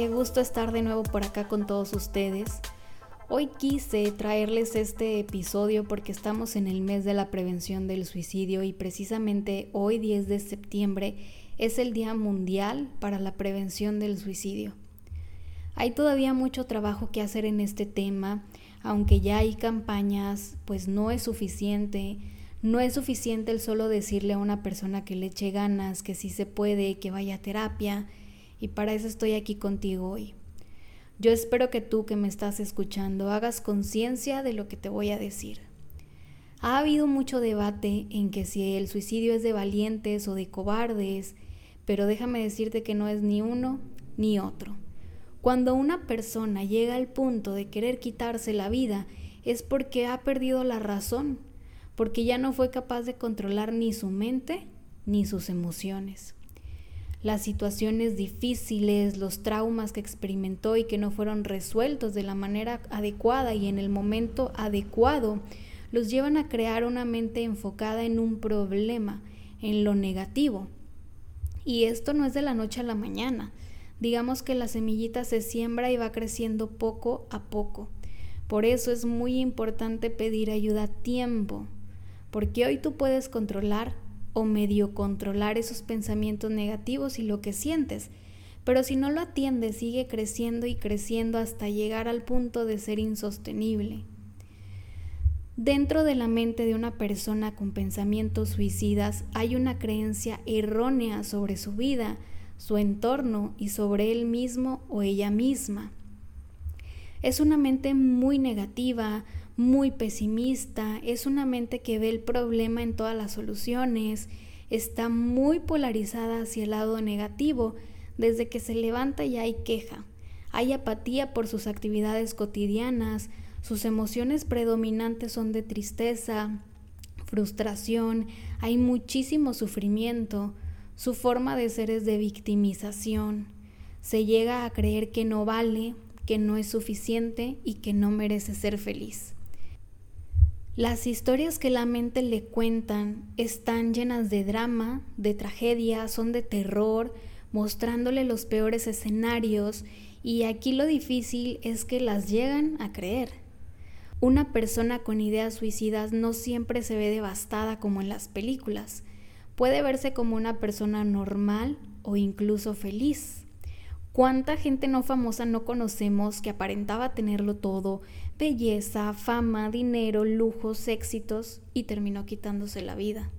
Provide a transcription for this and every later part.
qué gusto estar de nuevo por acá con todos ustedes. Hoy quise traerles este episodio porque estamos en el mes de la prevención del suicidio y precisamente hoy 10 de septiembre es el Día Mundial para la Prevención del Suicidio. Hay todavía mucho trabajo que hacer en este tema, aunque ya hay campañas, pues no es suficiente. No es suficiente el solo decirle a una persona que le eche ganas, que sí se puede, que vaya a terapia, y para eso estoy aquí contigo hoy. Yo espero que tú que me estás escuchando hagas conciencia de lo que te voy a decir. Ha habido mucho debate en que si el suicidio es de valientes o de cobardes, pero déjame decirte que no es ni uno ni otro. Cuando una persona llega al punto de querer quitarse la vida es porque ha perdido la razón, porque ya no fue capaz de controlar ni su mente ni sus emociones las situaciones difíciles, los traumas que experimentó y que no fueron resueltos de la manera adecuada y en el momento adecuado, los llevan a crear una mente enfocada en un problema, en lo negativo. Y esto no es de la noche a la mañana. Digamos que la semillita se siembra y va creciendo poco a poco. Por eso es muy importante pedir ayuda a tiempo, porque hoy tú puedes controlar o medio controlar esos pensamientos negativos y lo que sientes. Pero si no lo atiendes, sigue creciendo y creciendo hasta llegar al punto de ser insostenible. Dentro de la mente de una persona con pensamientos suicidas hay una creencia errónea sobre su vida, su entorno y sobre él mismo o ella misma. Es una mente muy negativa, muy pesimista, es una mente que ve el problema en todas las soluciones, está muy polarizada hacia el lado negativo, desde que se levanta ya hay queja, hay apatía por sus actividades cotidianas, sus emociones predominantes son de tristeza, frustración, hay muchísimo sufrimiento, su forma de ser es de victimización, se llega a creer que no vale, que no es suficiente y que no merece ser feliz. Las historias que la mente le cuentan están llenas de drama, de tragedia, son de terror, mostrándole los peores escenarios y aquí lo difícil es que las llegan a creer. Una persona con ideas suicidas no siempre se ve devastada como en las películas. Puede verse como una persona normal o incluso feliz. ¿Cuánta gente no famosa no conocemos que aparentaba tenerlo todo, belleza, fama, dinero, lujos, éxitos, y terminó quitándose la vida?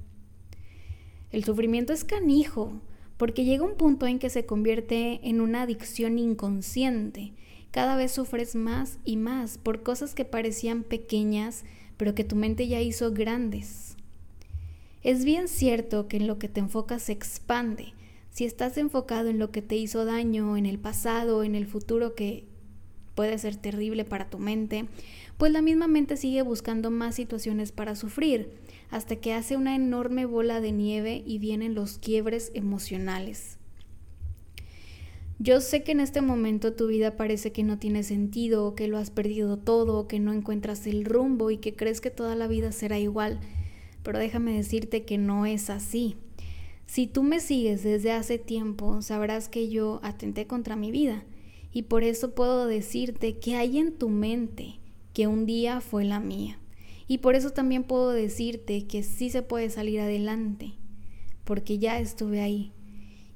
El sufrimiento es canijo, porque llega un punto en que se convierte en una adicción inconsciente. Cada vez sufres más y más por cosas que parecían pequeñas, pero que tu mente ya hizo grandes. Es bien cierto que en lo que te enfocas se expande, si estás enfocado en lo que te hizo daño, en el pasado, en el futuro que puede ser terrible para tu mente, pues la misma mente sigue buscando más situaciones para sufrir, hasta que hace una enorme bola de nieve y vienen los quiebres emocionales. Yo sé que en este momento tu vida parece que no tiene sentido, que lo has perdido todo, que no encuentras el rumbo y que crees que toda la vida será igual, pero déjame decirte que no es así. Si tú me sigues desde hace tiempo, sabrás que yo atenté contra mi vida y por eso puedo decirte que hay en tu mente que un día fue la mía. Y por eso también puedo decirte que sí se puede salir adelante, porque ya estuve ahí.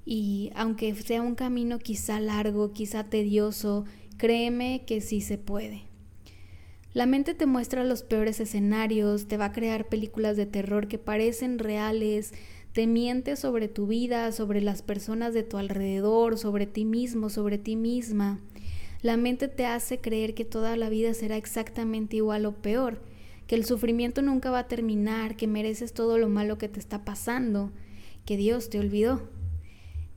Y aunque sea un camino quizá largo, quizá tedioso, créeme que sí se puede. La mente te muestra los peores escenarios, te va a crear películas de terror que parecen reales, te miente sobre tu vida, sobre las personas de tu alrededor, sobre ti mismo, sobre ti misma. La mente te hace creer que toda la vida será exactamente igual o peor, que el sufrimiento nunca va a terminar, que mereces todo lo malo que te está pasando, que Dios te olvidó.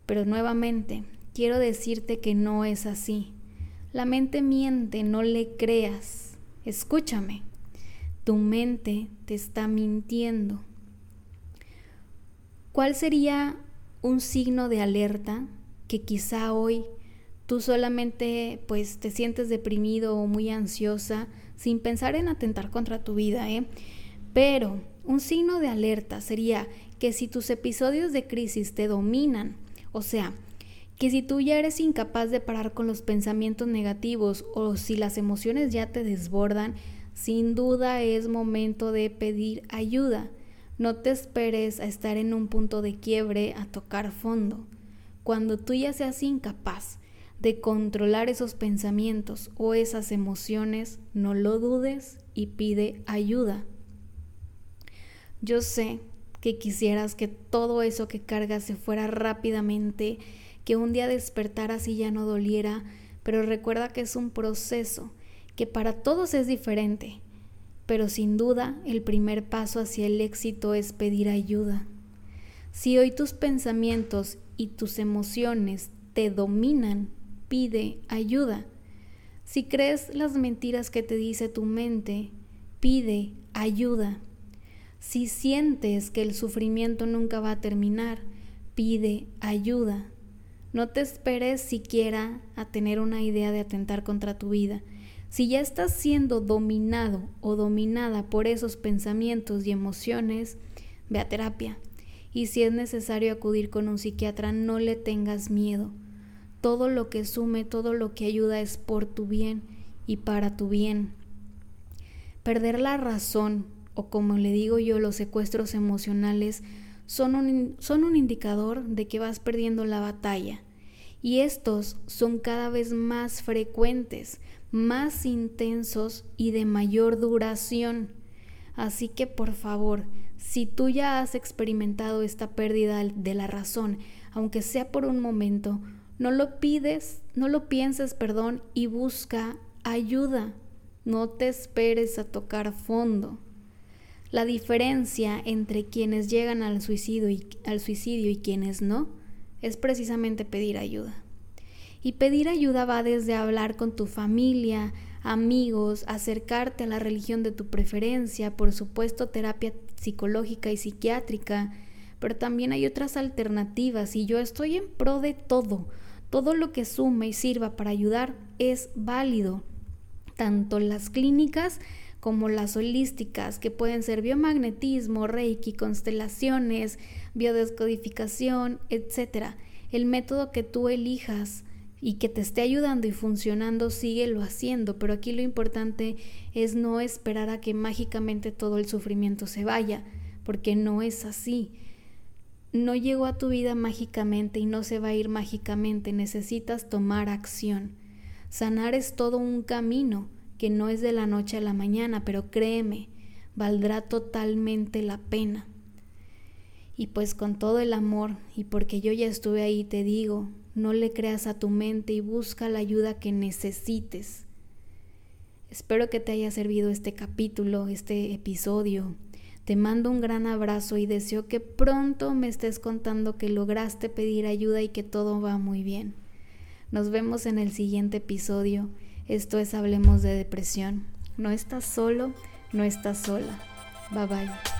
Pero nuevamente, quiero decirte que no es así. La mente miente, no le creas. Escúchame, tu mente te está mintiendo. ¿Cuál sería un signo de alerta que quizá hoy tú solamente pues te sientes deprimido o muy ansiosa sin pensar en atentar contra tu vida, ¿eh? Pero un signo de alerta sería que si tus episodios de crisis te dominan, o sea, que si tú ya eres incapaz de parar con los pensamientos negativos o si las emociones ya te desbordan, sin duda es momento de pedir ayuda. No te esperes a estar en un punto de quiebre, a tocar fondo. Cuando tú ya seas incapaz de controlar esos pensamientos o esas emociones, no lo dudes y pide ayuda. Yo sé que quisieras que todo eso que cargas se fuera rápidamente, que un día despertaras y ya no doliera, pero recuerda que es un proceso, que para todos es diferente, pero sin duda el primer paso hacia el éxito es pedir ayuda. Si hoy tus pensamientos y tus emociones te dominan, pide ayuda. Si crees las mentiras que te dice tu mente, pide ayuda. Si sientes que el sufrimiento nunca va a terminar, pide ayuda. No te esperes siquiera a tener una idea de atentar contra tu vida. Si ya estás siendo dominado o dominada por esos pensamientos y emociones, ve a terapia. Y si es necesario acudir con un psiquiatra, no le tengas miedo. Todo lo que sume, todo lo que ayuda es por tu bien y para tu bien. Perder la razón, o como le digo yo, los secuestros emocionales, son un, son un indicador de que vas perdiendo la batalla. Y estos son cada vez más frecuentes, más intensos y de mayor duración. Así que por favor, si tú ya has experimentado esta pérdida de la razón, aunque sea por un momento, no lo pides, no lo pienses, perdón, y busca ayuda. No te esperes a tocar fondo. La diferencia entre quienes llegan al suicidio y, al suicidio y quienes no es precisamente pedir ayuda. Y pedir ayuda va desde hablar con tu familia, amigos, acercarte a la religión de tu preferencia, por supuesto terapia psicológica y psiquiátrica, pero también hay otras alternativas y yo estoy en pro de todo. Todo lo que sume y sirva para ayudar es válido. Tanto las clínicas como las holísticas, que pueden ser biomagnetismo, reiki, constelaciones, biodescodificación, etc. El método que tú elijas y que te esté ayudando y funcionando, síguelo haciendo, pero aquí lo importante es no esperar a que mágicamente todo el sufrimiento se vaya, porque no es así. No llegó a tu vida mágicamente y no se va a ir mágicamente, necesitas tomar acción. Sanar es todo un camino que no es de la noche a la mañana, pero créeme, valdrá totalmente la pena. Y pues con todo el amor y porque yo ya estuve ahí, te digo, no le creas a tu mente y busca la ayuda que necesites. Espero que te haya servido este capítulo, este episodio. Te mando un gran abrazo y deseo que pronto me estés contando que lograste pedir ayuda y que todo va muy bien. Nos vemos en el siguiente episodio. Esto es Hablemos de Depresión. No estás solo, no estás sola. Bye bye.